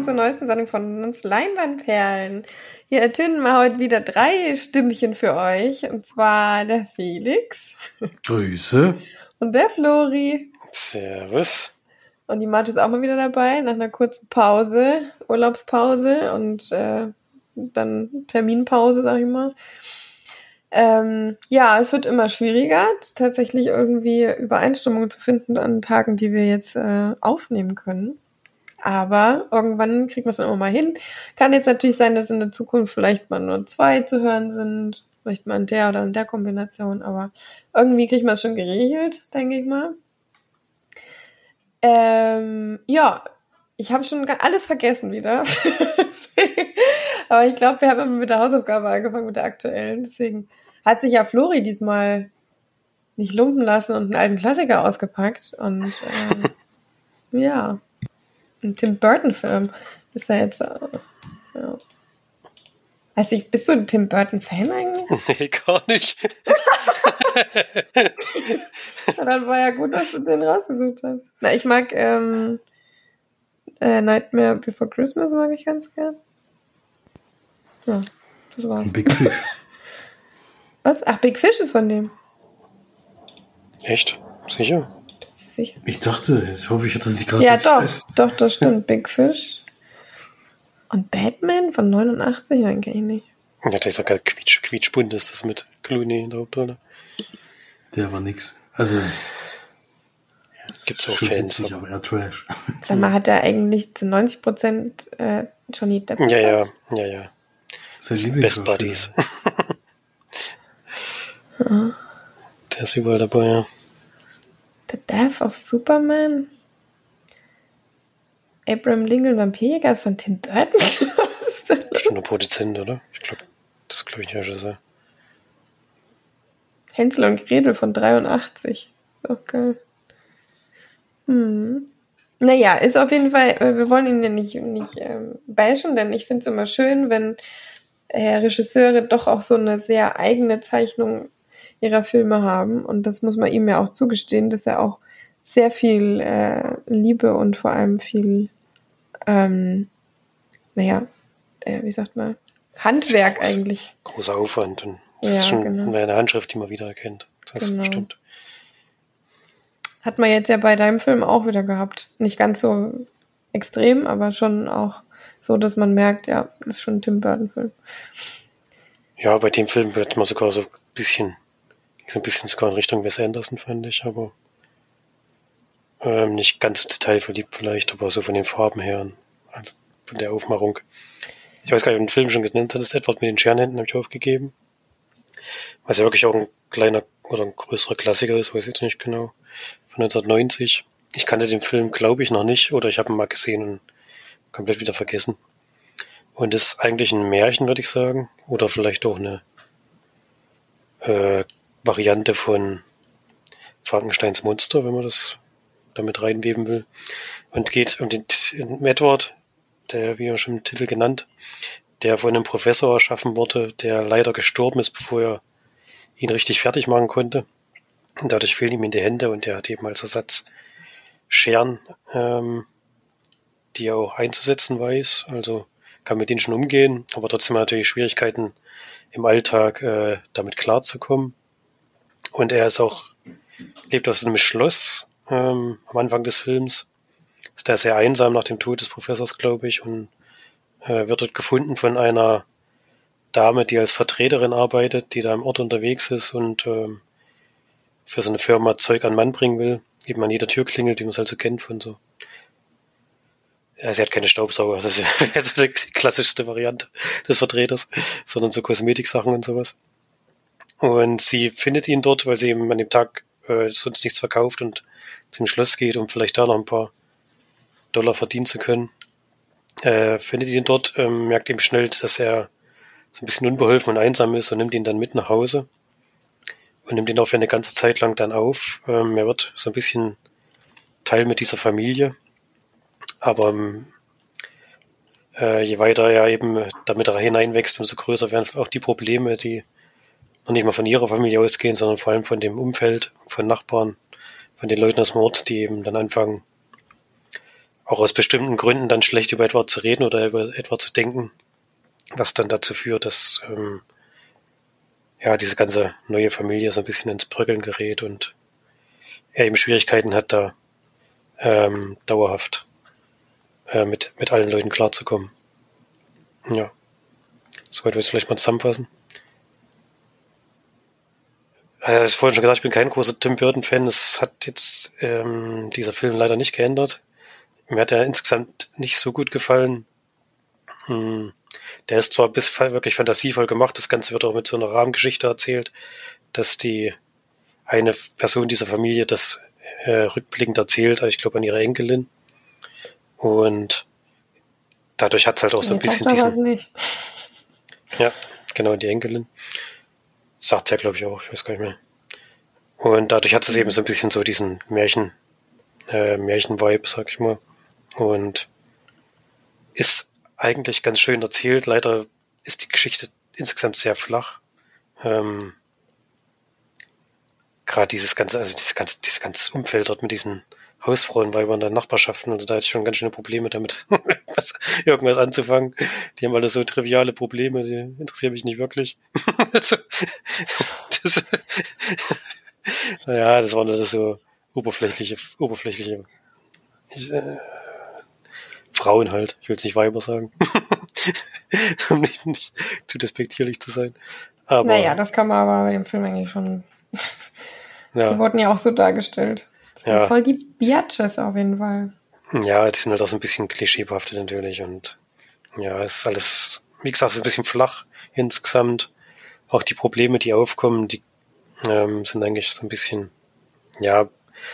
willkommen zur neuesten Sendung von uns Leinwandperlen. Hier ertönen wir heute wieder drei Stimmchen für euch. Und zwar der Felix. Grüße. Und der Flori. Servus. Und die Marte ist auch mal wieder dabei, nach einer kurzen Pause, Urlaubspause und äh, dann Terminpause, sag ich mal. Ähm, ja, es wird immer schwieriger, tatsächlich irgendwie Übereinstimmung zu finden an Tagen, die wir jetzt äh, aufnehmen können. Aber irgendwann kriegt man es dann immer mal hin. Kann jetzt natürlich sein, dass in der Zukunft vielleicht mal nur zwei zu hören sind, vielleicht mal in der oder in der Kombination, aber irgendwie kriegt man es schon geregelt, denke ich mal. Ähm, ja, ich habe schon alles vergessen wieder. aber ich glaube, wir haben immer mit der Hausaufgabe angefangen, mit der aktuellen. Deswegen hat sich ja Flori diesmal nicht lumpen lassen und einen alten Klassiker ausgepackt. Und ähm, ja, ein Tim Burton-Film ist ja jetzt. Äh, ja. Also ich, bist du ein Tim Burton-Fan eigentlich? Nee, gar nicht. dann war ja gut, dass du den rausgesucht hast. Na, ich mag ähm, äh, Nightmare Before Christmas mag ich ganz gern. Ja, das war's. Big Fish. Was? Ach, Big Fish ist von dem. Echt? Sicher? Sicher? Ich dachte, ich hoffe, ich hatte sich gerade Ja, doch, doch, das stimmt. Big Fish. Und Batman von 89? Nein, kenn ich nicht. Ja, der ist ja geil. Quietsch, quietschbunt ist das mit Clooney in der Hauptrolle. Der war nix. Also. Ja, es Gibt's ist auch Fans, Witzig, aber eher Trash. Sag mal, hat er eigentlich zu 90 Prozent äh, Johnny Depp? Ja, ja, ja, ja. Sein Best. Buddies. Der ist überall dabei, ja. The Death of Superman? Abraham Lincoln Vampirjäger ist von Tim Burton? Ist? Bestimmt ein Produzent, oder? Ich glaube, das ist, glaube ich, ein Regisseur. Hänsel und Gretel von 83. Auch geil. Hm. Naja, ist auf jeden Fall, äh, wir wollen ihn ja nicht, nicht ähm, bashen, denn ich finde es immer schön, wenn äh, Regisseure doch auch so eine sehr eigene Zeichnung ihrer Filme haben. Und das muss man ihm ja auch zugestehen, dass er auch sehr viel äh, Liebe und vor allem viel, ähm, naja, äh, wie sagt man, Handwerk Groß. eigentlich. Großer Aufwand und das Ja, ist schon genau. eine Handschrift, die man wieder erkennt. Das Genau. stimmt. Hat man jetzt ja bei deinem Film auch wieder gehabt. Nicht ganz so extrem, aber schon auch so, dass man merkt, ja, das ist schon ein Tim Burton-Film. Ja, bei dem Film wird man sogar so ein bisschen, ein bisschen sogar in Richtung Wes Anderson, fand ich, aber ähm, nicht ganz so detailverliebt vielleicht, aber so von den Farben her halt von der Aufmachung. Ich weiß gar nicht, ob den Film schon genannt hattest, Edward mit den Scherenhänden habe ich aufgegeben. Was ja wirklich auch ein kleiner oder ein größerer Klassiker ist, weiß ich jetzt nicht genau. Von 1990. Ich kannte den Film, glaube ich, noch nicht, oder ich habe ihn mal gesehen und komplett wieder vergessen. Und ist eigentlich ein Märchen, würde ich sagen. Oder vielleicht auch eine äh, Variante von Frankensteins Monster, wenn man das damit reinweben will. Und geht um den um Edward, der, wie ja schon im Titel genannt, der von einem Professor erschaffen wurde, der leider gestorben ist, bevor er ihn richtig fertig machen konnte. Und dadurch fehlen ihm in die Hände und er hat eben als Ersatz Scheren, ähm, die er auch einzusetzen weiß. Also kann mit denen schon umgehen, aber trotzdem er natürlich Schwierigkeiten im Alltag äh, damit klarzukommen. Und er ist auch, lebt auf so einem Schloss ähm, am Anfang des Films. Ist da sehr einsam nach dem Tod des Professors, glaube ich, und äh, wird dort gefunden von einer Dame, die als Vertreterin arbeitet, die da im Ort unterwegs ist und ähm, für so eine Firma Zeug an Mann bringen will. Eben an jeder Tür klingelt, die man es halt so kennt von so. Ja, sie hat keine Staubsauger, das ist ja die klassischste Variante des Vertreters, sondern so Kosmetiksachen und sowas. Und sie findet ihn dort, weil sie eben an dem Tag äh, sonst nichts verkauft und zum Schloss geht, um vielleicht da noch ein paar Dollar verdienen zu können. Äh, findet ihn dort, ähm, merkt eben schnell, dass er so ein bisschen unbeholfen und einsam ist und nimmt ihn dann mit nach Hause und nimmt ihn auch für eine ganze Zeit lang dann auf. Ähm, er wird so ein bisschen Teil mit dieser Familie. Aber ähm, äh, je weiter er eben damit hineinwächst, umso größer werden auch die Probleme, die noch nicht mal von ihrer Familie ausgehen, sondern vor allem von dem Umfeld, von Nachbarn, von den Leuten aus dem Ort, die eben dann anfangen, auch aus bestimmten Gründen dann schlecht über etwa zu reden oder über etwa zu denken, was dann dazu führt, dass ähm, ja diese ganze neue Familie so ein bisschen ins Bröckeln gerät und er eben Schwierigkeiten hat, da ähm, dauerhaft äh, mit, mit allen Leuten klarzukommen. Ja. Soweit wir es vielleicht mal zusammenfassen. Äh, ich vorhin schon gesagt, ich bin kein großer Tim Burton-Fan. Das hat jetzt ähm, dieser Film leider nicht geändert. Mir hat er insgesamt nicht so gut gefallen. Hm. Der ist zwar bis wirklich fantasievoll gemacht, das Ganze wird auch mit so einer Rahmengeschichte erzählt, dass die eine Person dieser Familie das äh, rückblickend erzählt, ich glaube an ihre Enkelin. Und dadurch hat es halt auch so ein bisschen diesen. Ja, genau, die Enkelin. Sagt ja, glaube ich, auch, ich weiß gar nicht mehr. Und dadurch hat es eben so ein bisschen so diesen Märchen, äh, Märchen-Vibe, sag ich mal. Und ist eigentlich ganz schön erzählt. Leider ist die Geschichte insgesamt sehr flach. Ähm, Gerade dieses ganze, also dieses ganze, dieses ganze Umfeld dort mit diesen Hausfrauenweibern in der Nachbarschaften, also da hatte ich schon ganz schöne Probleme damit, irgendwas anzufangen. Die haben alle so triviale Probleme, die interessieren mich nicht wirklich. also, das, naja, das waren alles so oberflächliche, oberflächliche äh, Frauen halt. Ich will es nicht Weiber sagen. um nicht, nicht zu despektierlich zu sein. Aber, naja, das kann man aber bei dem Film eigentlich schon. ja. Die wurden ja auch so dargestellt. Ja. Voll die Biatches auf jeden Fall. Ja, die sind halt auch so ein bisschen klischeebehaftet natürlich und ja, es ist alles, wie gesagt, es ist ein bisschen flach insgesamt. Auch die Probleme, die aufkommen, die ähm, sind eigentlich so ein bisschen, ja,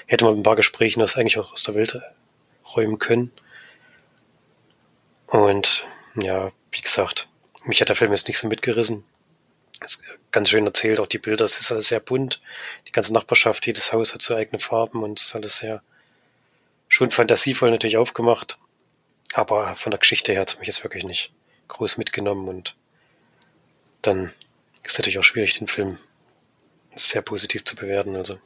hätte man ein paar Gesprächen das eigentlich auch aus der Welt räumen können. Und ja, wie gesagt, mich hat der Film jetzt nicht so mitgerissen. Ist ganz schön erzählt, auch die Bilder, es ist alles sehr bunt. Die ganze Nachbarschaft, jedes Haus hat so eigene Farben und es ist alles sehr schon fantasievoll natürlich aufgemacht. Aber von der Geschichte her hat es mich jetzt wirklich nicht groß mitgenommen und dann ist natürlich auch schwierig, den Film sehr positiv zu bewerten. Also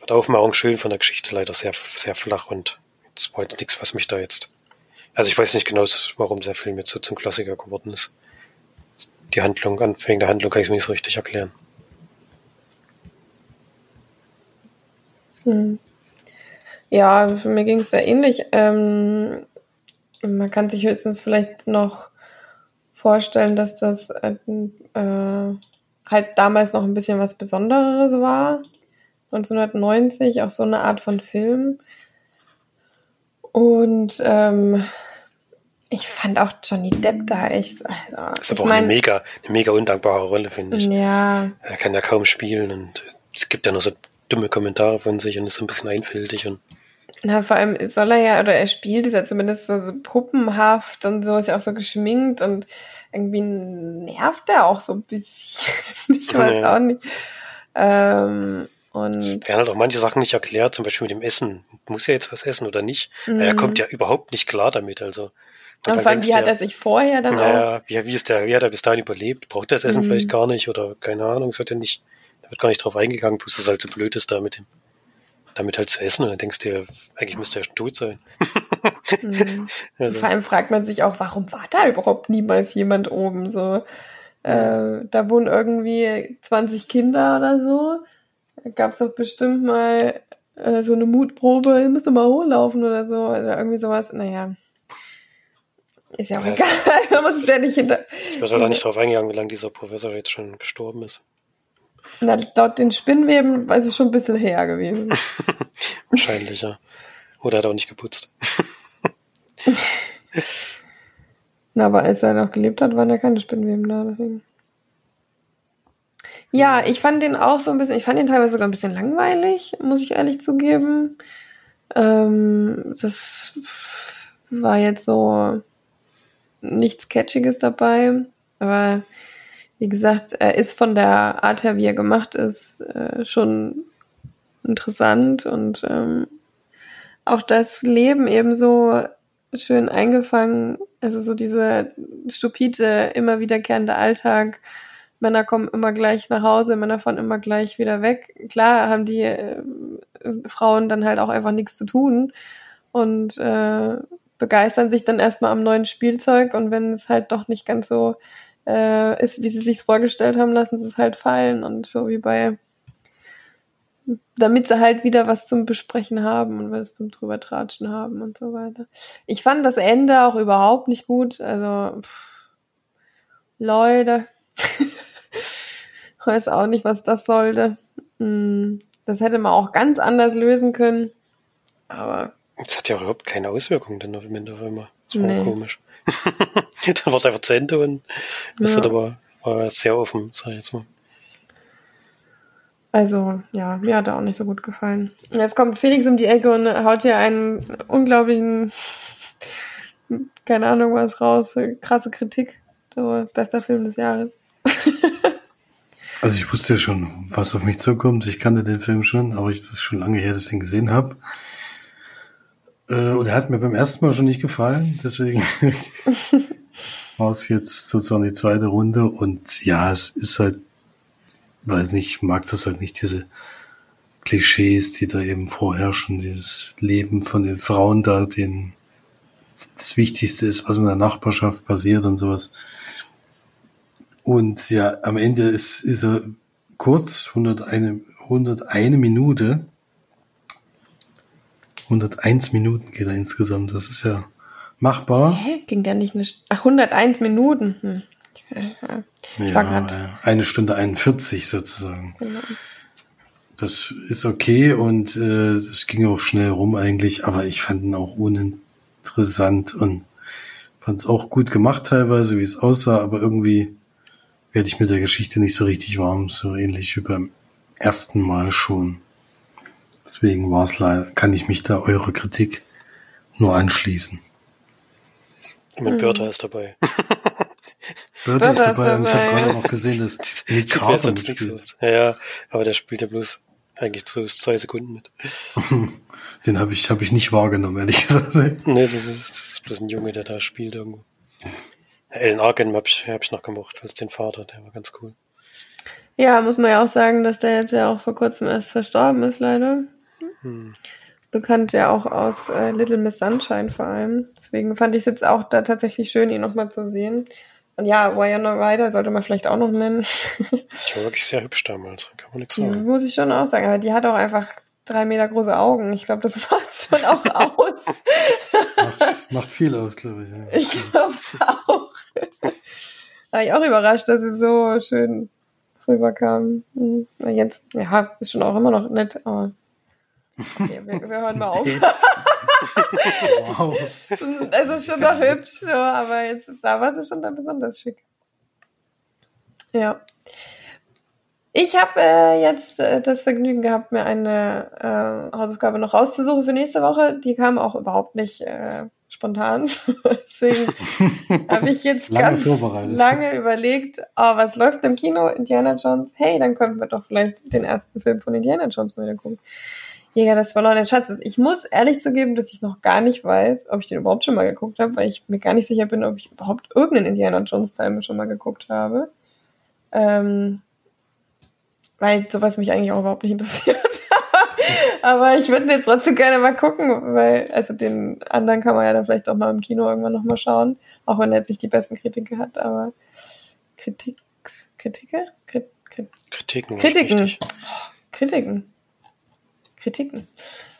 war Aufmachung schön von der Geschichte, leider sehr, sehr flach und es war jetzt nichts, was mich da jetzt also ich weiß nicht genau, warum der Film jetzt so zum Klassiker geworden ist. Die Handlung, wegen der Handlung kann ich es mir nicht so richtig erklären. Hm. Ja, für mir ging es sehr ähnlich. Ähm, man kann sich höchstens vielleicht noch vorstellen, dass das äh, halt damals noch ein bisschen was Besonderes war. 1990, auch so eine Art von Film. Und ähm, ich fand auch Johnny Depp da echt. Also, das ist aber auch mein, eine mega, eine mega undankbare Rolle, finde ich. Ja. Er kann ja kaum spielen und es gibt ja nur so dumme Kommentare von sich und ist so ein bisschen einfältig und. Na, vor allem soll er ja, oder er spielt, ist ja zumindest so, so puppenhaft und so, ist ja auch so geschminkt und irgendwie nervt er auch so ein bisschen. ich weiß ja. auch nicht. Ähm, und werden halt auch manche Sachen nicht erklärt, zum Beispiel mit dem Essen. Muss er jetzt was essen oder nicht? Mhm. Er kommt ja überhaupt nicht klar damit, also. Und, und vor allem, wie hat er sich vorher dann naja, auch? Wie, wie ist der, wie hat er bis dahin überlebt? Braucht er das Essen mhm. vielleicht gar nicht oder keine Ahnung, es wird ja nicht, da wird gar nicht drauf eingegangen, bloß dass es halt so blöd ist, da mit dem, damit halt zu essen und dann denkst du dir, eigentlich müsste er schon tot sein. Mhm. also. Vor allem fragt man sich auch, warum war da überhaupt niemals jemand oben, so, äh, da wohnen irgendwie 20 Kinder oder so gab es doch bestimmt mal äh, so eine Mutprobe, ihr müsst mal hochlaufen oder so, oder irgendwie sowas. Naja. Ist ja auch egal. Man muss es ja nicht hinter. Ich bin auch nicht drauf eingegangen, wie lange dieser Professor jetzt schon gestorben ist. Na, laut den Spinnweben ist es schon ein bisschen her gewesen. Wahrscheinlich, ja. Oder hat er auch nicht geputzt. Na, aber als er noch gelebt hat, waren ja keine Spinnweben da, deswegen. Ja, ich fand den auch so ein bisschen, ich fand den teilweise sogar ein bisschen langweilig, muss ich ehrlich zugeben. Ähm, das war jetzt so nichts Catchiges dabei, aber wie gesagt, er ist von der Art her, wie er gemacht ist, äh, schon interessant und ähm, auch das Leben eben so schön eingefangen, also so diese stupide, immer wiederkehrende Alltag, Männer kommen immer gleich nach Hause, Männer fahren immer gleich wieder weg. Klar haben die äh, Frauen dann halt auch einfach nichts zu tun. und äh, begeistern sich dann erstmal am neuen Spielzeug und wenn es halt doch nicht ganz so äh, ist, wie sie sich vorgestellt haben, lassen sie es halt fallen und so wie bei damit sie halt wieder was zum Besprechen haben und was zum drüber tratschen haben und so weiter. Ich fand das Ende auch überhaupt nicht gut. Also, pff, Leute, weiß auch nicht, was das sollte. Hm, Das hätte man auch ganz anders lösen können. Aber Das hat ja auch überhaupt keine Auswirkungen dann auf im Ende auf einmal. Das war Nee. komisch. dann war es einfach zu Ende und das Ja. hat aber war sehr offen, sag ich jetzt mal. Also, ja, mir hat er auch nicht so gut gefallen. Jetzt kommt Felix um die Ecke und haut hier einen unglaublichen, keine Ahnung was raus, krasse Kritik. So, bester Film des Jahres. Also ich wusste ja schon, was auf mich zukommt. Ich kannte den Film schon, aber ich das ist schon lange her, dass ich den gesehen habe. Äh, und er hat mir beim ersten Mal schon nicht gefallen, deswegen war es jetzt sozusagen die zweite Runde. Und ja, es ist halt, weiß nicht, ich mag das halt nicht, diese Klischees, die da eben vorherrschen, dieses Leben von den Frauen da, den das Wichtigste ist, was in der Nachbarschaft passiert und sowas. Und ja, am Ende ist, ist er kurz, 101, 101 Minute. 101 Minuten geht er insgesamt. Das ist ja machbar. Hä? Ging der nicht eine, St- ach, 101 Minuten. Hm. Ja, Ich war Ja, grad- äh, eine Stunde 41 sozusagen. genau. Das ist okay und äh, es ging auch schnell rum eigentlich, aber ich fand ihn auch uninteressant und fand es auch gut gemacht teilweise, wie es aussah, aber irgendwie werde ich mit der Geschichte nicht so richtig warm, so ähnlich wie beim ersten Mal schon. Deswegen war es leider, kann ich mich da eurer Kritik nur anschließen. Und mit Bertha ist dabei. Bird ist dabei und ich habe gerade noch gesehen, dass Nick mir Carter nicht so. mitspielt. Ja, ja, aber der spielt ja bloß eigentlich so zwei Sekunden mit. Den habe ich, hab ich nicht wahrgenommen, ehrlich gesagt. Nee, das ist, das ist bloß ein Junge, der da spielt irgendwo. Alan Arkin habe ich, hab ich noch gemocht, als den Vater, der war ganz cool. Ja, muss man ja auch sagen, dass der jetzt ja auch vor kurzem erst verstorben ist, leider. Hm. Bekannt ja auch aus äh, Little Miss Sunshine vor allem. Deswegen fand ich es jetzt auch da tatsächlich schön, ihn nochmal zu sehen. Und ja, Winona Ryder sollte man vielleicht auch noch nennen. Die war wirklich sehr hübsch damals, kann man nichts Die sagen. muss ich schon auch sagen. Aber die hat auch einfach drei Meter große Augen. Ich glaube, das macht schon auch aus. Macht, macht viel aus, glaube ich. Ja. Ich glaube auch. War ich auch überrascht, dass sie so schön rüberkam. Hm, na Jetzt, ja, ist schon auch immer noch nett, aber. Okay, wir, wir hören mal auf. wow. Also schon noch hübsch, so, aber jetzt, da war sie schon dann besonders schick. Ja. Ich habe äh, jetzt äh, das Vergnügen gehabt, mir eine äh, Hausaufgabe noch rauszusuchen für nächste Woche. Die kam auch überhaupt nicht äh, spontan. Deswegen habe ich jetzt Lange ganz lange überlegt, oh, was läuft im Kino? Indiana Jones. Hey, dann könnten wir doch vielleicht den ersten Film von Indiana Jones mal wieder gucken. Jäger des verlorenen Schatzes. Ich muss ehrlich zugeben, dass ich noch gar nicht weiß, ob ich den überhaupt schon mal geguckt habe, weil ich mir gar nicht sicher bin, ob ich überhaupt irgendeinen Indiana Jones Teil schon mal geguckt habe. Ähm, weil sowas mich eigentlich auch überhaupt nicht interessiert. Aber ich würde jetzt trotzdem gerne mal gucken, weil, also den anderen kann man ja dann vielleicht auch mal im Kino irgendwann nochmal schauen, auch wenn er jetzt nicht die besten Kritiken hat, aber Kritiks, Kritike? Krit, Krit, Kritiken. Kritiken. Kritiken. Kritiken.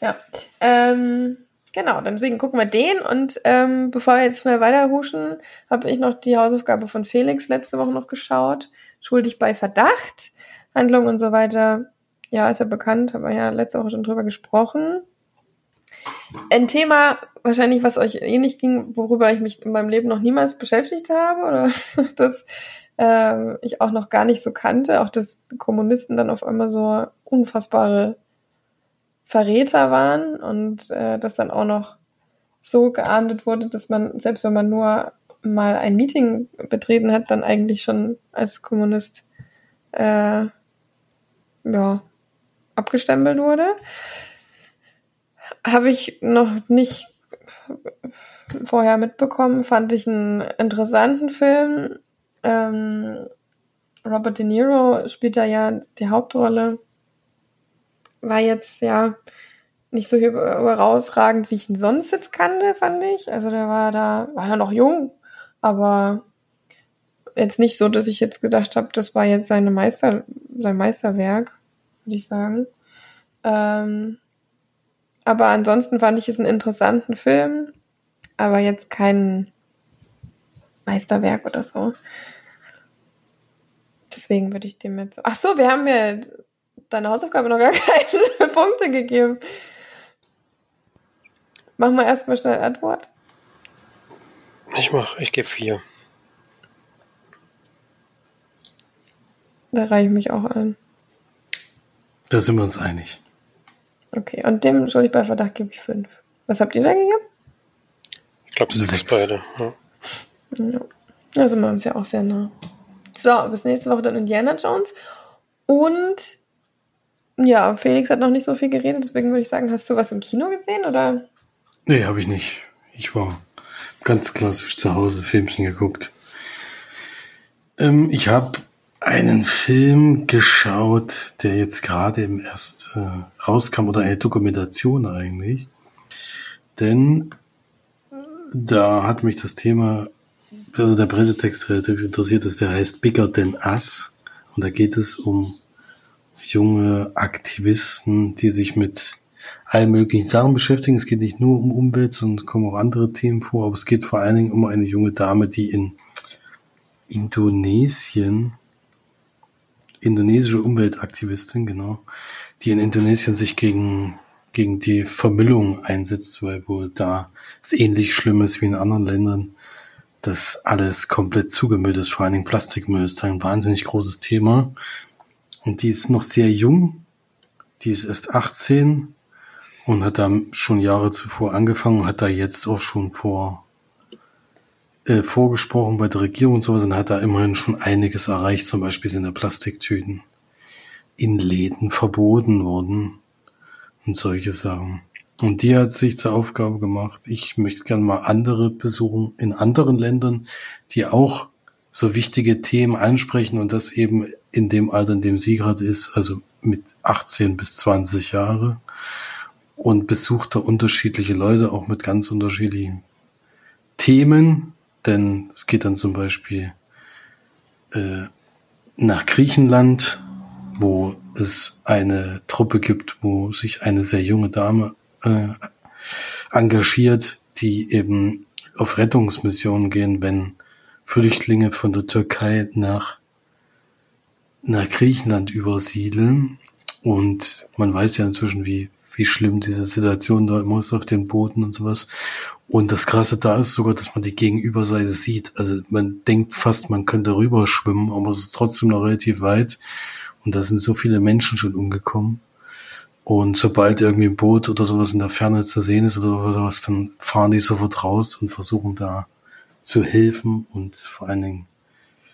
Ja. Ähm, genau, deswegen gucken wir den und ähm, bevor wir jetzt schnell weiterhuschen, habe ich noch die Hausaufgabe von Felix letzte Woche noch geschaut. Schuldig bei Verdacht. Handlung und so weiter. Ja, ist ja bekannt, haben wir ja letzte Woche schon drüber gesprochen. Ein Thema, wahrscheinlich, was euch ähnlich ging, worüber ich mich in meinem Leben noch niemals beschäftigt habe oder das ähm, ich auch noch gar nicht so kannte, auch dass Kommunisten dann auf einmal so unfassbare Verräter waren und äh, das dann auch noch so geahndet wurde, dass man, selbst wenn man nur mal ein Meeting betreten hat, dann eigentlich schon als Kommunist äh, ja, abgestempelt wurde. Habe ich noch nicht vorher mitbekommen, fand ich einen interessanten Film. Ähm, Robert De Niro spielt da ja die Hauptrolle. War jetzt ja nicht so herausragend, wie ich ihn sonst jetzt kannte, fand ich. Also der war da, war ja noch jung, aber jetzt nicht so, dass ich jetzt gedacht habe, das war jetzt seine Meister, sein Meisterwerk, würde ich sagen. Ähm, aber ansonsten fand ich es einen interessanten Film, aber jetzt kein Meisterwerk oder so. Deswegen würde ich dem jetzt. Ach so, wir haben mir deine Hausaufgabe noch gar keine Punkte gegeben. Machen wir erstmal schnell Antwort. Ich mach, ich gebe vier. Da reiche ich mich auch ein. Da sind wir uns einig. Okay, und dem schuldig bei Verdacht gebe ich fünf. Was habt ihr da gegeben? Ich glaube, das sind beide. Ja. Ja. Da sind wir uns ja auch sehr nah. So, bis nächste Woche dann Indiana Jones. Und ja, Felix hat noch nicht so viel geredet, deswegen würde ich sagen, hast du was im Kino gesehen oder? Nee, habe ich nicht. Ich war ganz klassisch zu Hause Filmchen geguckt. Ähm, ich habe einen Film geschaut, der jetzt gerade im erst äh, rauskam oder eine Dokumentation eigentlich. Denn da hat mich das Thema, also der Pressetext relativ interessiert ist, der heißt Bigger Than Us. Und da geht es um junge Aktivisten, die sich mit allen möglichen Sachen beschäftigen. Es geht nicht nur um Umwelt, sondern kommen auch andere Themen vor, aber es geht vor allen Dingen um eine junge Dame, die in Indonesien indonesische Umweltaktivistin, genau, die in Indonesien sich gegen, gegen die Vermüllung einsetzt, weil wohl da es ähnlich schlimm ist wie in anderen Ländern, dass alles komplett zugemüllt ist, vor allen Dingen Plastikmüll ist ein wahnsinnig großes Thema. Und die ist noch sehr jung, die ist erst 18 und hat da schon Jahre zuvor angefangen, hat da jetzt auch schon vor äh, vorgesprochen bei der Regierung und sowas und hat da immerhin schon einiges erreicht. Zum Beispiel sind da Plastiktüten in Läden verboten worden und solche Sachen. Und die hat sich zur Aufgabe gemacht, ich möchte gerne mal andere besuchen in anderen Ländern, die auch so wichtige Themen ansprechen und das eben in dem Alter, in dem sie gerade ist, also mit 18 bis 20 Jahre und besucht da unterschiedliche Leute, auch mit ganz unterschiedlichen Themen denn es geht dann zum Beispiel äh, nach Griechenland, wo es eine Truppe gibt, wo sich eine sehr junge Dame äh, engagiert, die eben auf Rettungsmissionen gehen, wenn Flüchtlinge von der Türkei nach, nach Griechenland übersiedeln. Und man weiß ja inzwischen, wie, wie schlimm diese Situation da immer ist auf den Booten und sowas. Und das Krasse da ist sogar, dass man die Gegenüberseite sieht. Also man denkt fast, man könnte rüberschwimmen, aber es ist trotzdem noch relativ weit. Und da sind so viele Menschen schon umgekommen. Und sobald irgendwie ein Boot oder sowas in der Ferne zu sehen ist oder sowas, dann fahren die sofort raus und versuchen da zu helfen. Und vor allen Dingen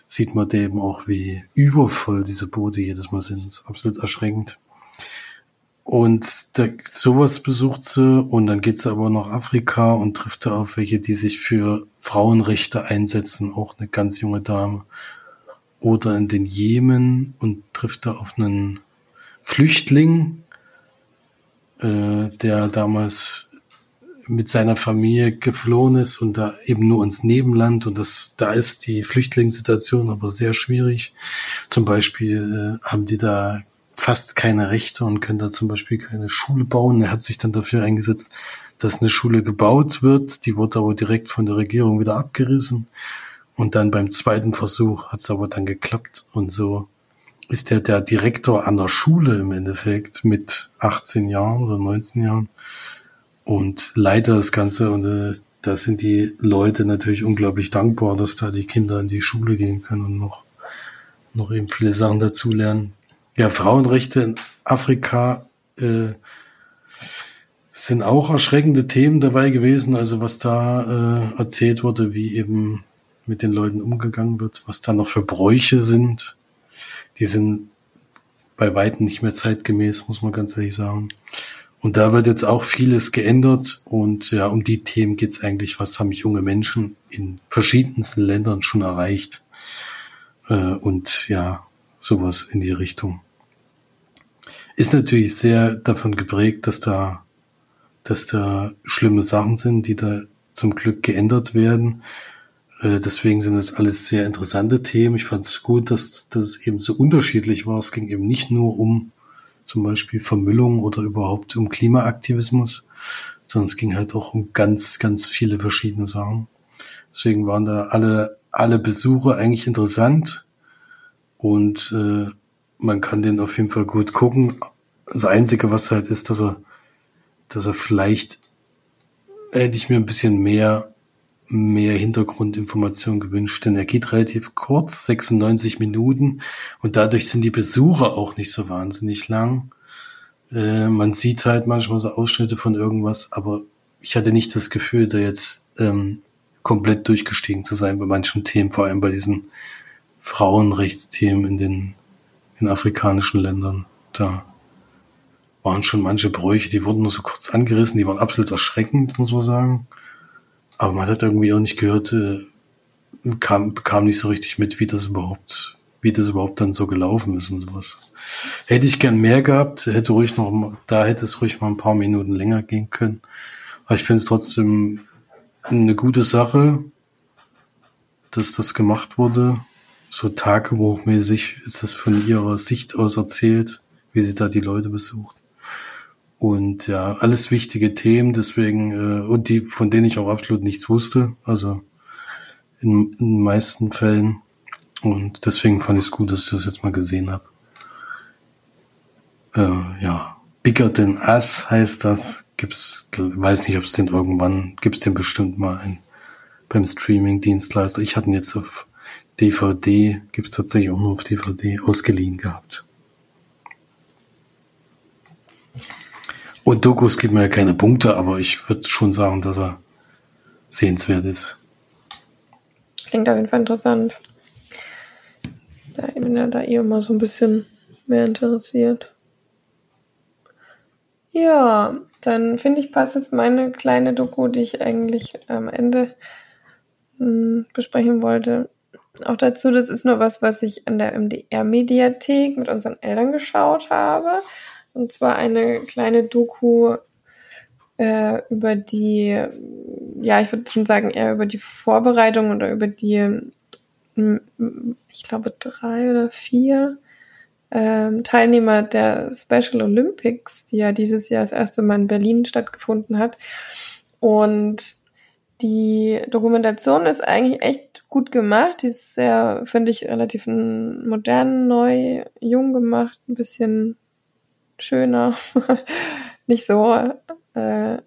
sieht man eben auch, wie übervoll diese Boote jedes Mal sind. Ist absolut erschreckend. Und da, sowas besucht sie und dann geht sie aber nach Afrika und trifft da auf welche, die sich für Frauenrechte einsetzen, auch eine ganz junge Dame. Oder in den Jemen und trifft da auf einen Flüchtling, äh, der damals mit seiner Familie geflohen ist und da eben nur ins Nebenland und das, da ist die Flüchtlingssituation aber sehr schwierig. Zum Beispiel äh, haben die da fast keine Rechte und können da zum Beispiel keine Schule bauen. Er hat sich dann dafür eingesetzt, dass eine Schule gebaut wird. Die wurde aber direkt von der Regierung wieder abgerissen. Und dann beim zweiten Versuch hat es aber dann geklappt. Und so ist er der Direktor an der Schule im Endeffekt mit 18 Jahren oder 19 Jahren und leider das Ganze. Und äh, da sind die Leute natürlich unglaublich dankbar, dass da die Kinder in die Schule gehen können und noch, noch eben viele Sachen dazulernen. Ja, Frauenrechte in Afrika äh, sind auch erschreckende Themen dabei gewesen. Also was da äh, erzählt wurde, wie eben mit den Leuten umgegangen wird, was da noch für Bräuche sind. Die sind bei weitem nicht mehr zeitgemäß, muss man ganz ehrlich sagen. Und da wird jetzt auch vieles geändert. Und ja, um die Themen geht's eigentlich, was haben junge Menschen in verschiedensten Ländern schon erreicht. Äh, und ja, sowas in die Richtung. Ist natürlich sehr davon geprägt, dass da dass da schlimme Sachen sind, die da zum Glück geändert werden. Äh, deswegen sind das alles sehr interessante Themen. Ich fand es gut, dass, dass es eben so unterschiedlich war. Es ging eben nicht nur um zum Beispiel Vermüllung oder überhaupt um Klimaaktivismus, sondern es ging halt auch um ganz, ganz viele verschiedene Sachen. Deswegen waren da alle, alle Besuche eigentlich interessant und äh, man kann den auf jeden Fall gut gucken. Das Einzige, was halt ist, dass er, dass er vielleicht hätte ich mir ein bisschen mehr mehr Hintergrundinformationen gewünscht, denn er geht relativ kurz, 96 Minuten, und dadurch sind die Besucher auch nicht so wahnsinnig lang. Äh, man sieht halt manchmal so Ausschnitte von irgendwas, aber ich hatte nicht das Gefühl, da jetzt ähm, komplett durchgestiegen zu sein bei manchen Themen, vor allem bei diesen Frauenrechtsthemen in den in afrikanischen Ländern. Da waren schon manche Bräuche, die wurden nur so kurz angerissen, die waren absolut erschreckend, muss man sagen. Aber man hat irgendwie auch nicht gehört, äh, kam, bekam nicht so richtig mit, wie das überhaupt, wie das überhaupt dann so gelaufen ist und sowas. Hätte ich gern mehr gehabt, hätte ruhig noch, da hätte es ruhig mal ein paar Minuten länger gehen können. Aber ich finde es trotzdem eine gute Sache, dass das gemacht wurde. So tagebuchmäßig ist das von ihrer Sicht aus erzählt, wie sie da die Leute besucht. Und ja, alles wichtige Themen, deswegen, äh, und die, von denen ich auch absolut nichts wusste, also in, in den meisten Fällen. Und deswegen fand ich es gut, dass ich das jetzt mal gesehen habe. Äh, ja, Bigger Than Us heißt das. Gibt's, weiß nicht, ob es den irgendwann, gibt's den bestimmt mal ein, beim Streaming-Dienstleister. Ich hatte ihn jetzt auf DVD, gibt's tatsächlich auch nur auf DVD ausgeliehen gehabt. Und Dokus gibt mir ja keine Punkte, aber ich würde schon sagen, dass er sehenswert ist. Klingt auf jeden Fall interessant. Da bin ja da eh immer so ein bisschen mehr interessiert. Ja, dann finde ich, passt jetzt meine kleine Doku, die ich eigentlich am Ende mh, hm, besprechen wollte, auch dazu. Das ist nur was, was ich an der MDR-Mediathek mit unseren Eltern geschaut habe. Und zwar eine kleine Doku äh, über die, ja, ich würde schon sagen, eher über die Vorbereitung oder über die, ich glaube, drei oder vier ähm, Teilnehmer der Special Olympics, die ja dieses Jahr das erste Mal in Berlin stattgefunden hat. Und die Dokumentation ist eigentlich echt gut gemacht. Die ist sehr, finde ich, relativ modern, neu, jung gemacht, ein bisschen schöner, nicht so äh,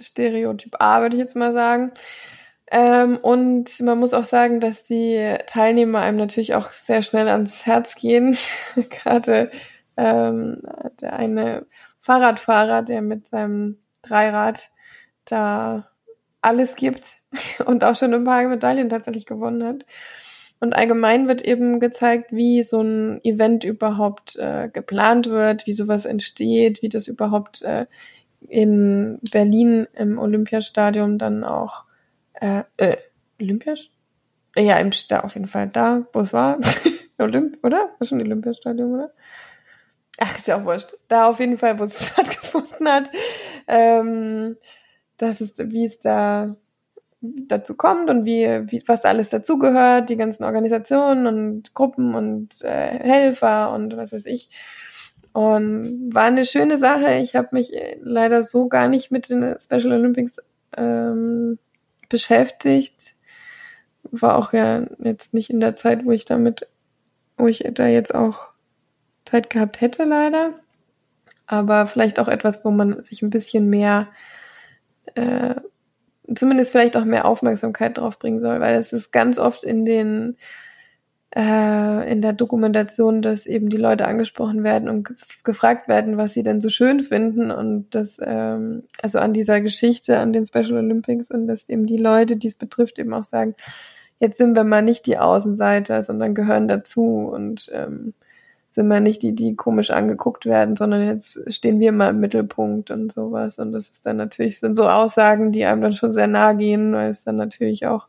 Stereotyp A, würde ich jetzt mal sagen. Ähm, und man muss auch sagen, dass die Teilnehmer einem natürlich auch sehr schnell ans Herz gehen. Gerade ähm, der eine Fahrradfahrer, der mit seinem Dreirad da alles gibt und auch schon ein paar Medaillen tatsächlich gewonnen hat. Und allgemein wird eben gezeigt, wie so ein Event überhaupt äh, geplant wird, wie sowas entsteht, wie das überhaupt äh, in Berlin im Olympiastadion dann auch äh, äh Olympiastadion? Ja, im da auf jeden Fall da, wo es war. Olymp, oder? Ist schon Olympiastadion, oder? Ach, ist ja auch wurscht. Da auf jeden Fall, wo es stattgefunden hat. Ähm, das ist, wie es da dazu kommt und wie, wie was da alles dazugehört, die ganzen Organisationen und Gruppen und äh, Helfer und was weiß ich. Und war eine schöne Sache. Ich habe mich leider so gar nicht mit den Special Olympics ähm, beschäftigt. War auch ja jetzt nicht in der Zeit, wo ich damit, wo ich da jetzt auch Zeit gehabt hätte, leider. Aber vielleicht auch etwas, wo man sich ein bisschen mehr äh, zumindest vielleicht auch mehr Aufmerksamkeit drauf bringen soll, weil es ist ganz oft in den äh, in der Dokumentation, dass eben die Leute angesprochen werden und gefragt werden, was sie denn so schön finden und das ähm, also an dieser Geschichte, an den Special Olympics und dass eben die Leute, die es betrifft, eben auch sagen, jetzt sind wir mal nicht die Außenseiter, sondern gehören dazu und ähm, sind wir nicht die, die komisch angeguckt werden, sondern jetzt stehen wir mal im Mittelpunkt und sowas. Und das ist dann natürlich, sind so Aussagen, die einem dann schon sehr nahe gehen, weil es dann natürlich auch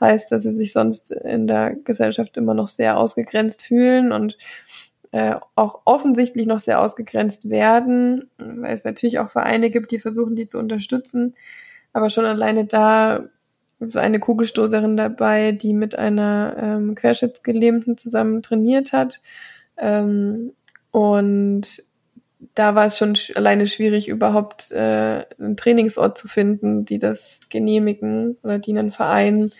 heißt, dass sie sich sonst in der Gesellschaft immer noch sehr ausgegrenzt fühlen und äh, auch offensichtlich noch sehr ausgegrenzt werden, weil es natürlich auch Vereine gibt, die versuchen, die zu unterstützen. Aber schon alleine da so eine Kugelstoßerin dabei, die mit einer ähm, Querschnittsgelähmten zusammen trainiert hat. Ähm, und da war es schon sch alleine schwierig, überhaupt äh, einen Trainingsort zu finden, die das genehmigen oder die einen Verein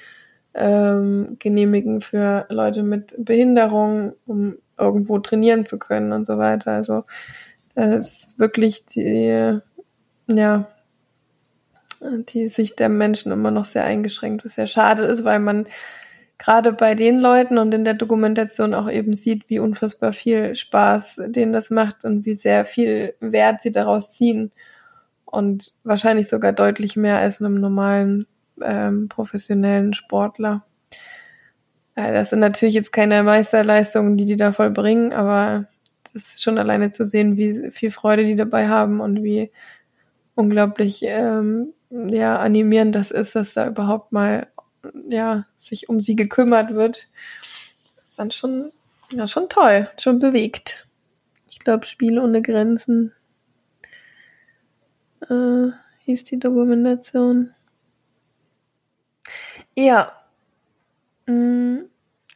ähm, genehmigen für Leute mit Behinderung, um irgendwo trainieren zu können und so weiter. Also das ist wirklich die, ja, die Sicht der Menschen immer noch sehr eingeschränkt, was sehr schade ist, weil man gerade bei den Leuten und in der Dokumentation auch eben sieht, wie unfassbar viel Spaß denen das macht und wie sehr viel Wert sie daraus ziehen. Und wahrscheinlich sogar deutlich mehr als einem normalen ähm, professionellen Sportler. Ja, das sind natürlich jetzt keine Meisterleistungen, die die da vollbringen, aber das ist schon alleine zu sehen, wie viel Freude die dabei haben und wie unglaublich ähm, ja, animierend das ist, dass da überhaupt mal ja, sich um sie gekümmert wird. Das ist dann schon, ja, schon toll, schon bewegt. Ich glaube, Spiel ohne Grenzen äh, hieß die Dokumentation. Ja. Mm,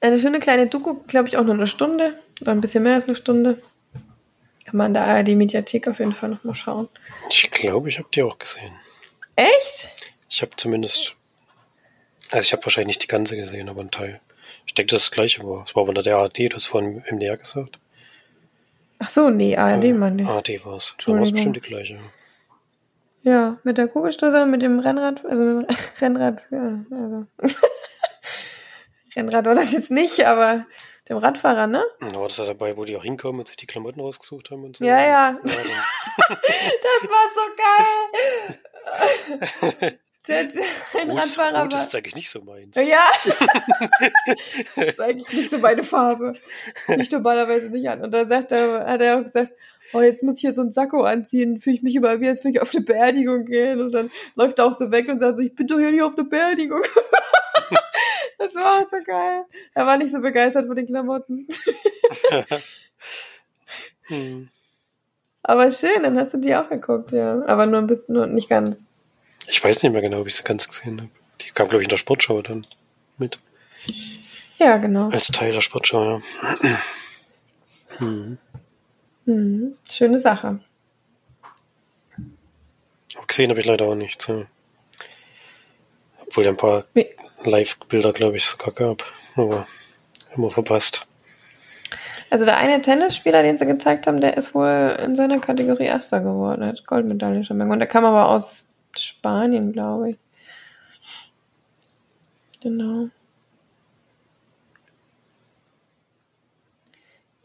eine schöne kleine Doku, glaube ich, auch nur eine Stunde oder ein bisschen mehr als eine Stunde. Kann man in der ARD-Mediathek auf jeden Fall nochmal schauen. Ich glaube, ich habe die auch gesehen. Echt? Ich habe zumindest, also ich habe wahrscheinlich nicht die ganze gesehen, aber ein Teil. Ich denke, das ist das gleiche war. Es war aber der ARD, du hast vorhin im MDR gesagt. Ach so, nee, ARD äh, meine ich. ARD war es. Dann war es bestimmt die gleiche. Ja, mit der Kugelstoßer, mit dem Rennrad, also mit dem Rennrad, ja, also. Rennrad war das jetzt nicht, aber dem Radfahrer, ne? Da war das ja dabei, wo die auch hinkommen und sich die Klamotten rausgesucht haben und so. Ja, ja. ja das war so geil. Der, der Rennradfahrer Rot, das ist eigentlich nicht so meins. Ja. das ist eigentlich nicht so meine Farbe. Ich normalerweise nicht an. Und dann sagt er, hat er auch gesagt, oh, jetzt muss ich hier so ein Sakko anziehen, fühle ich mich immer wie, als würde ich auf eine Beerdigung gehen. Und dann läuft er auch so weg und sagt so, ich bin doch hier nicht auf eine Beerdigung. das war auch so geil. Er war nicht so begeistert von den Klamotten. hm. Aber schön, dann hast du die auch geguckt, ja. Aber nur ein bisschen, nur nicht ganz. Ich weiß nicht mehr genau, ob ich sie ganz gesehen habe. Die kam, glaube ich, in der Sportschau dann mit. Ja, genau. Als Teil der Sportschau, ja. hm. Mhm. Schöne Sache. Aber gesehen habe ich leider auch nichts. Ja. Obwohl ein paar Live-Bilder, glaube ich, sogar gab. Aber immer verpasst. Also der eine Tennisspieler, den sie gezeigt haben, der ist wohl in seiner Kategorie Erster geworden. Hat Goldmedaille schon Und der kam aber aus Spanien, glaube ich. Genau.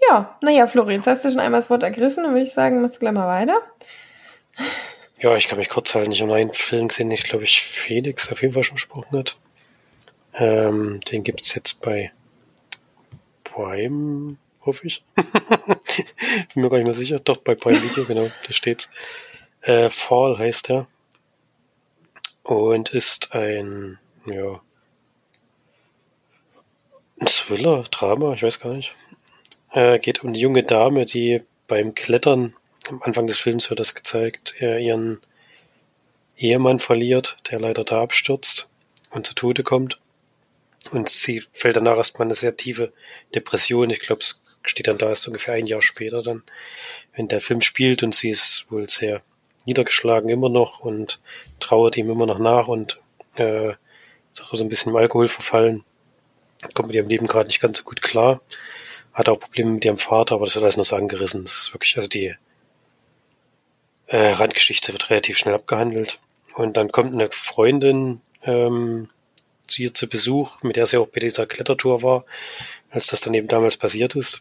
Ja, naja, Flori, jetzt hast du schon einmal das Wort ergriffen, dann würde ich sagen, machst du gleich mal weiter. Ja, ich kann mich kurz halten. Ich habe einen Film gesehen, den ich glaube ich Felix auf jeden Fall schon besprochen hat. Ähm, den gibt es jetzt bei Prime, hoffe ich. Bin mir gar nicht mehr sicher. Doch, bei Prime Video, genau, da steht's. Äh, Fall heißt er. Und ist ein, ja, ein Thriller, Drama, ich weiß gar nicht. Äh, geht um die junge Dame, die beim Klettern, am Anfang des Films wird das gezeigt, äh, ihren Ehemann verliert, der leider da abstürzt und zu Tode kommt. Und sie fällt danach erstmal eine sehr tiefe Depression. Ich glaube, es steht dann da erst ungefähr ein Jahr später dann, wenn der Film spielt und sie ist wohl sehr niedergeschlagen immer noch und trauert ihm immer noch nach und äh, ist auch so ein bisschen im Alkohol verfallen. Kommt mit ihrem Leben gerade nicht ganz so gut klar hat auch Probleme mit ihrem Vater, aber das wird alles nur so angerissen. Das ist wirklich, also die äh, Randgeschichte wird relativ schnell abgehandelt. Und dann kommt eine Freundin ähm, zu ihr zu Besuch, mit der sie auch bei dieser Klettertour war, als das dann eben damals passiert ist.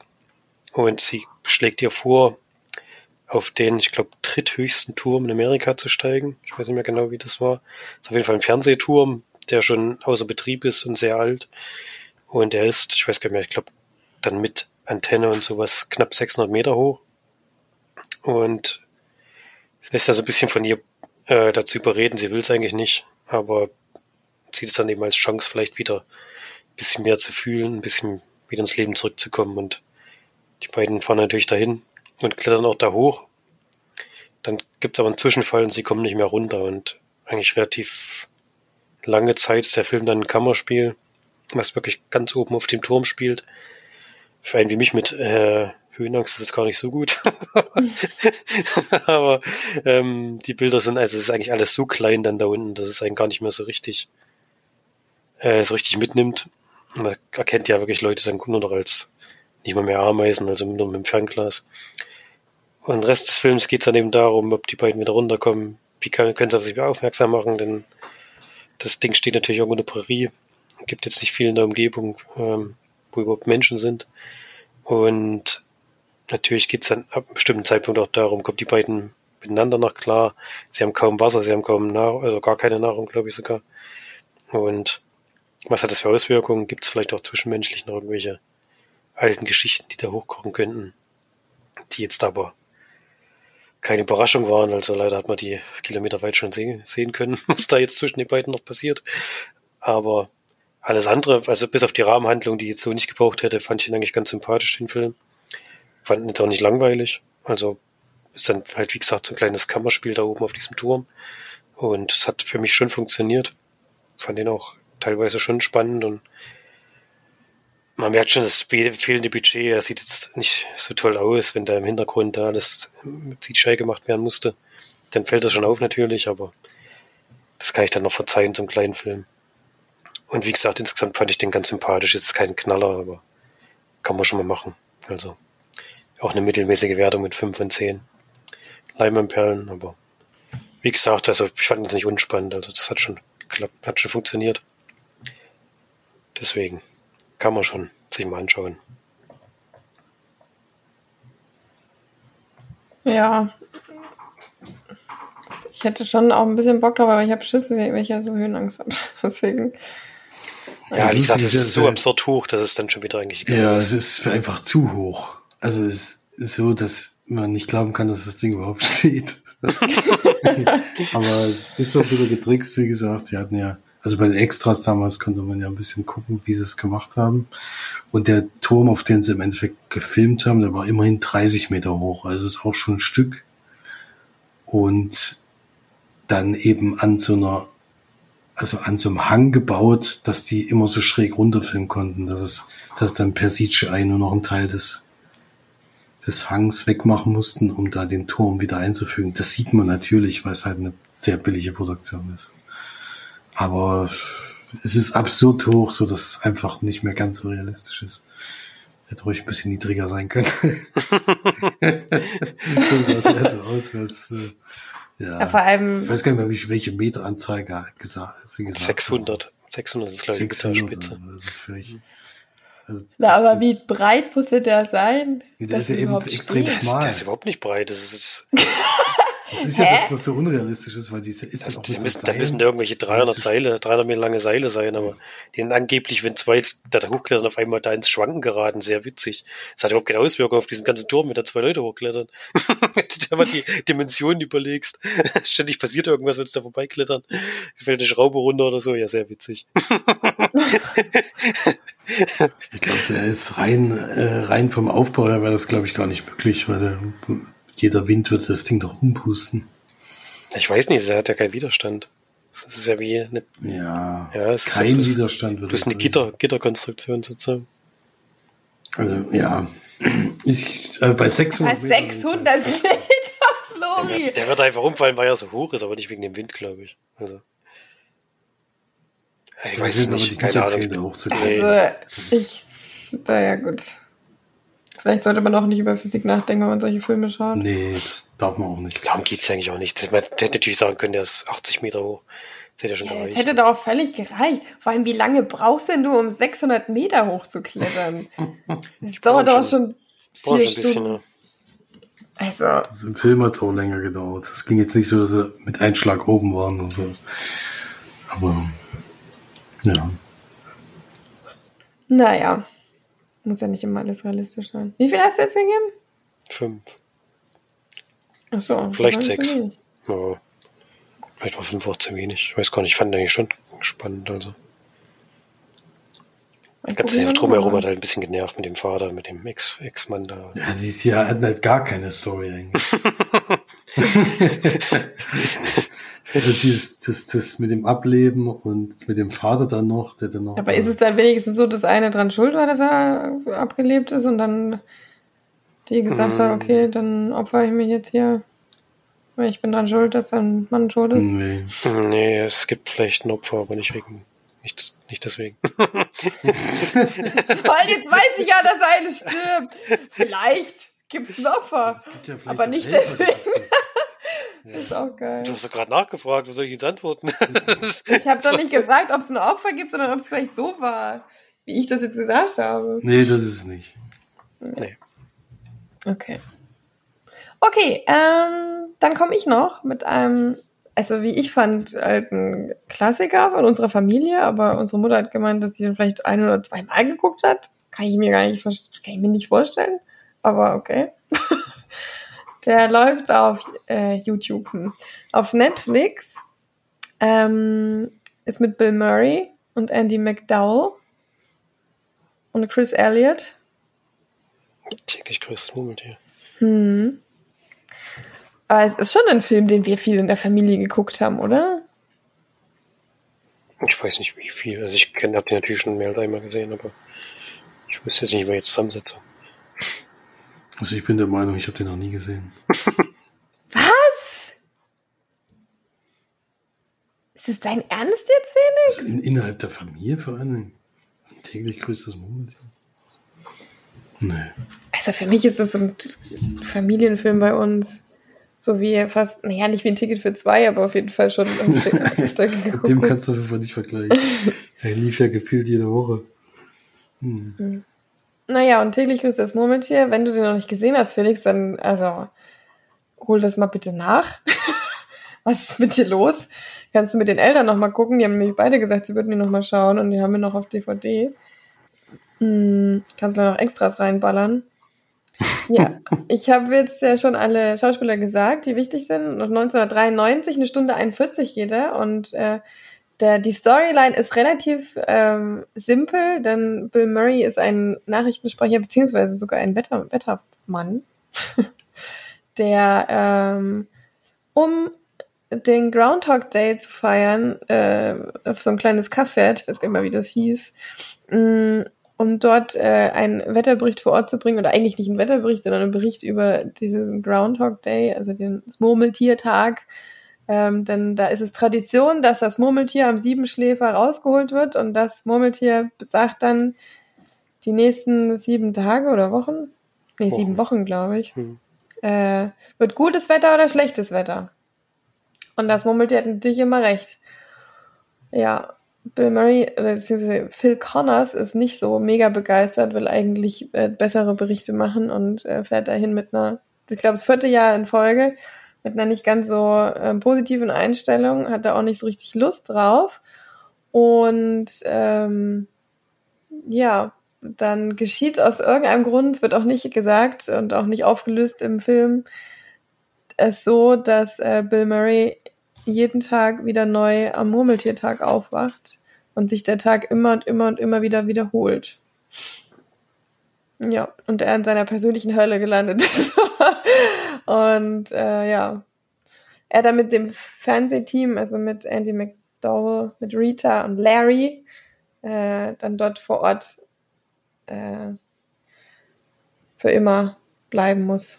Und sie schlägt ihr vor, auf den, ich glaube, dritthöchsten Turm in Amerika zu steigen. Ich weiß nicht mehr genau, wie das war. Ist auf jeden Fall ein Fernsehturm, der schon außer Betrieb ist und sehr alt. Und er ist, ich weiß gar nicht mehr, ich glaube, dann mit Antenne und sowas knapp 600 Meter hoch. Und lässt also ein bisschen von ihr äh, dazu überreden. Sie will es eigentlich nicht, aber sieht es dann eben als Chance, vielleicht wieder ein bisschen mehr zu fühlen, ein bisschen wieder ins Leben zurückzukommen und Die beiden fahren natürlich dahin und klettern auch da hoch. Dann gibt es aber einen Zwischenfall und sie kommen nicht mehr runter und eigentlich relativ lange Zeit ist der Film dann ein Kammerspiel, was wirklich ganz oben auf dem Turm spielt. Für einen wie mich mit äh, Höhenangst ist es gar nicht so gut. aber ähm, die Bilder sind, also es ist eigentlich alles so klein dann da unten, dass es einen gar nicht mehr so richtig, äh, so richtig mitnimmt. Man erkennt ja wirklich Leute dann nur noch als nicht mal mehr Ameisen, also nur mit dem Fernglas. Und den Rest des Films geht es dann eben darum, ob die beiden wieder runterkommen. Wie können, können sie auf sich aufmerksam machen, denn das Ding steht natürlich irgendwo in der Prärie. Gibt jetzt nicht viel in der Umgebung, ähm, wo überhaupt Menschen sind. Und natürlich geht es dann ab einem bestimmten Zeitpunkt auch darum, kommen die beiden miteinander noch klar. Sie haben kaum Wasser, sie haben kaum Nahrung, also gar keine Nahrung, glaube ich sogar. Und was hat das für Auswirkungen? Gibt es vielleicht auch zwischenmenschlich noch irgendwelche alten Geschichten, die da hochkochen könnten, die jetzt aber keine Überraschung waren. Also leider hat man die Kilometer weit schon sehen, sehen können, was da jetzt zwischen den beiden noch passiert. Aber alles andere, also bis auf die Rahmenhandlung, die jetzt so nicht gebraucht hätte, fand ich ihn eigentlich ganz sympathisch, den Film. Fand ihn jetzt auch nicht langweilig. Also ist dann halt, wie gesagt, so ein kleines Kammerspiel da oben auf diesem Turm. Und es hat für mich schon funktioniert. Fand ihn auch teilweise schon spannend und man merkt schon das fehlende Budget. Er sieht jetzt nicht so toll aus, wenn da im Hintergrund da alles mit CGI gemacht werden musste. Dann fällt das schon auf natürlich, aber das kann ich dann noch verzeihen zum kleinen Film. Und wie gesagt, insgesamt fand ich den ganz sympathisch. Jetzt kein Knaller, aber kann man schon mal machen. Also auch eine mittelmäßige Wertung mit 5 von 10. Leimanperlen, aber wie gesagt, also ich fand es nicht unspannend. Also das hat schon geklappt, hat schon funktioniert. Deswegen kann man schon sich mal anschauen. Ja. Ich hätte schon auch ein bisschen Bock drauf, aber ich habe Schüsse, weil ich ja so Höhenangst habe. Deswegen. Ja, wie gesagt, das ist so absurd hoch, dass es dann schon wieder eigentlich Ja, es ist einfach zu hoch. Also es ist so, dass man nicht glauben kann, dass das Ding überhaupt steht. aber es ist auch wieder getrickst, wie gesagt. Die hatten ja also bei den Extras damals konnte man ja ein bisschen gucken, wie sie es gemacht haben. Und der Turm, auf den sie im Endeffekt gefilmt haben, der war immerhin 30 Meter hoch. Also ist auch schon ein Stück. Und dann eben an so einer, also an so einem Hang gebaut, dass die immer so schräg runterfilmen konnten, dass es, dass dann per CGI nur noch ein Teil des, des Hangs wegmachen mussten, um da den Turm wieder einzufügen. Das sieht man natürlich, weil es halt eine sehr billige Produktion ist. Aber es ist absurd hoch, so dass es einfach nicht mehr ganz so realistisch ist. Hätte ruhig ein bisschen niedriger sein können. so sah es eher so aus, was, äh, ja. ja. Vor allem. Ich weiß gar nicht mehr, welche Meteranzeige gesagt, sie gesagt 600. Haben. 600 ist, glaube ich, 600, Spitze. Also völlig, also, Na, aber wie breit musste der sein? Der ist ja eben extrem schmal. Der ist überhaupt nicht breit. Das ist, Das ist Hä? ja das, was so unrealistisch ist, weil diese ist also, ja auch da, müssen, da müssen irgendwelche 300 Seile, 300 Meter lange Seile sein, aber die sind angeblich, wenn zwei da hochklettern, auf einmal da ins Schwanken geraten, sehr witzig. Das hat überhaupt keine Auswirkung auf diesen ganzen Turm, wenn da zwei Leute hochklettern. wenn du mal die Dimensionen überlegst. Ständig passiert irgendwas, wenn sie da vorbeiklettern. Fällt eine Schraube runter oder so, ja, sehr witzig. ich glaube, der ist rein, äh, rein vom Aufbau her wäre das, glaube ich, gar nicht möglich, weil der jeder Wind würde das Ding doch umpusten. Ich weiß nicht, er hat ja keinen Widerstand. Das ist ja wie eine, ja, ja kein ja bloß, Widerstand. Würde bloß eine Gitter, Gitterkonstruktion sozusagen. Also, ja. Ich, äh, bei 600 Bei 600 Meter, Flori. Der, der, wird einfach umfallen, weil er so hoch ist, aber nicht wegen dem Wind, glaube ich. Also. Ich weiß es nicht, keine Ahnung. Also, ich, naja, gut. Vielleicht sollte man auch nicht über Physik nachdenken, wenn man solche Filme schaut. Nee, das darf man auch nicht. Darum geht es eigentlich auch nicht. Man hätte natürlich sagen können, der ist 80 Meter hoch. Das hätte ja schon gereicht. Das hätte doch auch völlig gereicht. Vor allem, wie lange brauchst denn du, um 600 Meter hoch zu klettern? Das dauert doch schon vier schon Stunden. Bisschen, ne? Also. Das Im Film hat es auch länger gedauert. Es ging jetzt nicht so, dass sie mit Einschlag oben waren und so. Aber, ja. Naja. Muss ja nicht immer alles realistisch sein. Wie viel hast du jetzt gegeben? Fünf. Ach so. Vielleicht sechs. Ja. Vielleicht war fünf auch zu wenig. Ich weiß gar nicht, ich fand den eigentlich schon spannend. Also. Ganz drumherum hat halt ein bisschen genervt mit dem Vater, mit dem Ex-Mann da. Ja, die, die hatten halt gar keine Story eigentlich. also dieses, das, das mit dem Ableben und mit dem Vater dann noch, der dann noch. Aber ist es dann wenigstens so, dass einer dran schuld war, dass er abgelebt ist und dann die gesagt hat, okay, dann opfer ich mich jetzt hier, weil ich bin dran schuld, dass ein Mann schuld ist? Nee. Nee, es gibt vielleicht ein Opfer, aber nicht wegen, nicht, nicht deswegen. Toll, jetzt weiß ich ja, dass eine stirbt. Vielleicht gibt es ein Opfer, ja aber nicht Helfer, deswegen. Das ist auch geil. Du hast doch gerade nachgefragt, was soll ich jetzt antworten? Ich habe doch nicht gefragt, ob es ein Opfer gibt, sondern ob es vielleicht so war, wie ich das jetzt gesagt habe. Nee, das ist es nicht. nee. Okay. Okay, ähm, dann komme ich noch mit einem, also wie ich fand, alten Klassiker von unserer Familie, aber unsere Mutter hat gemeint, dass sie den vielleicht ein oder zweimal geguckt hat. Kann ich mir gar nicht, kann ich mir nicht vorstellen, aber okay. Der läuft auf äh, YouTube. Auf Netflix ähm, ist mit Bill Murray und Andy McDowell und Chris Elliott. Täglich größtes Murmeltier. Hm. Aber es ist schon ein Film, den wir viel in der Familie geguckt haben, oder? Ich weiß nicht, wie viel. Also ich habe den natürlich schon mehr als einmal gesehen, aber ich wüsste jetzt nicht, wer jetzt zusammensetze. Also ich bin der Meinung, ich habe den noch nie gesehen. Was? Ist das dein Ernst jetzt, Felix? Also in, innerhalb der Familie vor allen Dingen. Täglich grüßt das Murmeltier. Nee. Also für mich ist das so ein Familienfilm bei uns. So wie fast, naja, nicht wie ein Ticket für zwei, aber auf jeden Fall schon dem kannst du auf jeden Fall nicht vergleichen. Er lief ja gefühlt jede Woche. Hm. Naja, und täglich grüßt das Murmeltier. Wenn du den noch nicht gesehen hast, Felix, dann, also, hol das mal bitte nach. Was ist mit dir los? Kannst du mit den Eltern noch mal gucken? Die haben nämlich beide gesagt, sie würden die noch mal schauen und die haben wir noch auf DVD. Hm, kannst du da noch Extras reinballern? Ja, ich habe jetzt ja schon alle Schauspieler gesagt, die wichtig sind. Und 1993, eine Stunde 41 geht er. Und äh, der, die Storyline ist relativ ähm, simpel, denn Bill Murray ist ein Nachrichtensprecher beziehungsweise sogar ein Wetter, Wettermann, der ähm, um den Groundhog Day zu feiern, äh, auf so ein kleines fährt, ich weiß gar nicht mal, wie das hieß, mh, um dort äh, einen Wetterbericht vor Ort zu bringen, oder eigentlich nicht einen Wetterbericht, sondern einen Bericht über diesen Groundhog Day, also den Murmeltiertag. Ähm, denn da ist es Tradition, dass das Murmeltier am Siebenschläfer rausgeholt wird und das Murmeltier sagt dann die nächsten sieben Tage oder Wochen, nee, Wochen. sieben Wochen, glaube ich, Hm. äh, wird gutes Wetter oder schlechtes Wetter. Und das Murmeltier hat natürlich immer recht. Ja, Bill Murray, oder beziehungsweise Phil Connors ist nicht so mega begeistert, will eigentlich äh, bessere Berichte machen und äh, fährt dahin mit einer, ich glaube, das vierte Jahr in Folge, mit einer nicht ganz so ähm, positiven Einstellung, hat da auch nicht so richtig Lust drauf. Und ähm, ja, dann geschieht aus irgendeinem Grund, es wird auch nicht gesagt und auch nicht aufgelöst im Film, es so, dass äh, Bill Murray jeden Tag wieder neu am Murmeltiertag aufwacht und sich der Tag immer und immer und immer wieder wiederholt. Ja, und er in seiner persönlichen Hölle gelandet ist. und äh, ja, er dann mit dem Fernsehteam, also mit Andy McDowell, mit Rita und Larry, äh, dann dort vor Ort äh, für immer bleiben muss.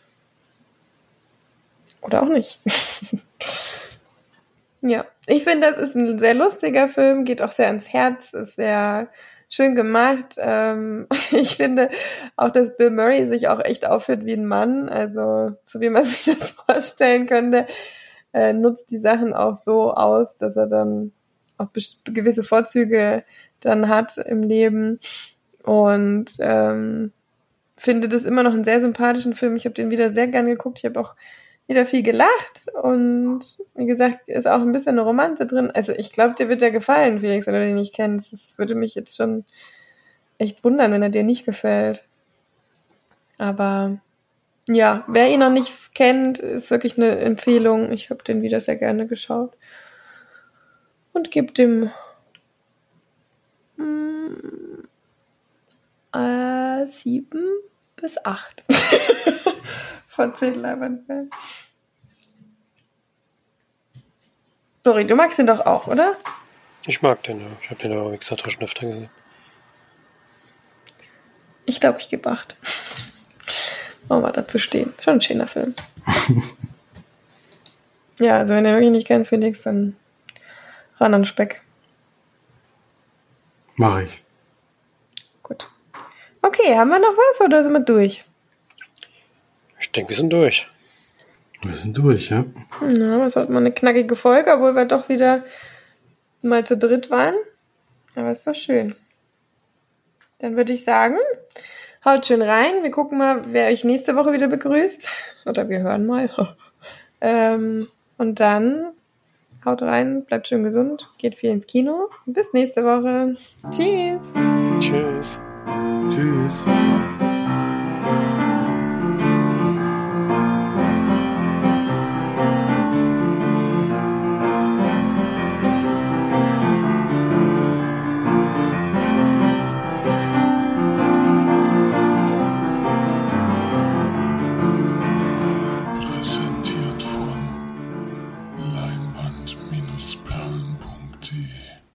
Oder auch nicht. ja, ich finde, das ist ein sehr lustiger Film, geht auch sehr ans Herz, ist sehr schön gemacht. Ähm, ich finde auch, dass Bill Murray sich auch echt aufführt wie ein Mann, also so wie man sich das vorstellen könnte, äh, nutzt die Sachen auch so aus, dass er dann auch gewisse Vorzüge dann hat im Leben und ähm, finde das immer noch einen sehr sympathischen Film. Ich habe den wieder sehr gern geguckt. Ich habe auch wieder viel gelacht und wie gesagt, ist auch ein bisschen eine Romanze drin. Also ich glaube, dir wird der gefallen, Felix, wenn du den nicht kennst. Das würde mich jetzt schon echt wundern, wenn er dir nicht gefällt. Aber ja, wer ihn noch nicht kennt, ist wirklich eine Empfehlung. Ich habe den wieder sehr gerne geschaut. Und gebe dem mm, äh, sieben bis acht von zehn Leinwandperlen. Flori, du magst ihn doch auch, oder? Ich mag den, ja. Ich habe den aber, auch schon öfter gesehen. Ich glaube, ich gebe acht. Wollen wir dazu stehen. Schon ein schöner Film. ja, also wenn er wirklich nicht ganz will, dann ran an Speck. Mache ich. Gut. Okay, haben wir noch was oder sind wir durch? Ich denke, wir sind durch. Wir sind durch, ja. Na, was hat mal eine knackige Folge, obwohl wir doch wieder mal zu dritt waren. Aber ist doch schön. Dann würde ich sagen, haut schön rein. Wir gucken mal, wer euch nächste Woche wieder begrüßt. Oder wir hören mal. ähm, und dann haut rein, bleibt schön gesund, geht viel ins Kino. Bis nächste Woche. Tschüss. Tschüss. Tschüss.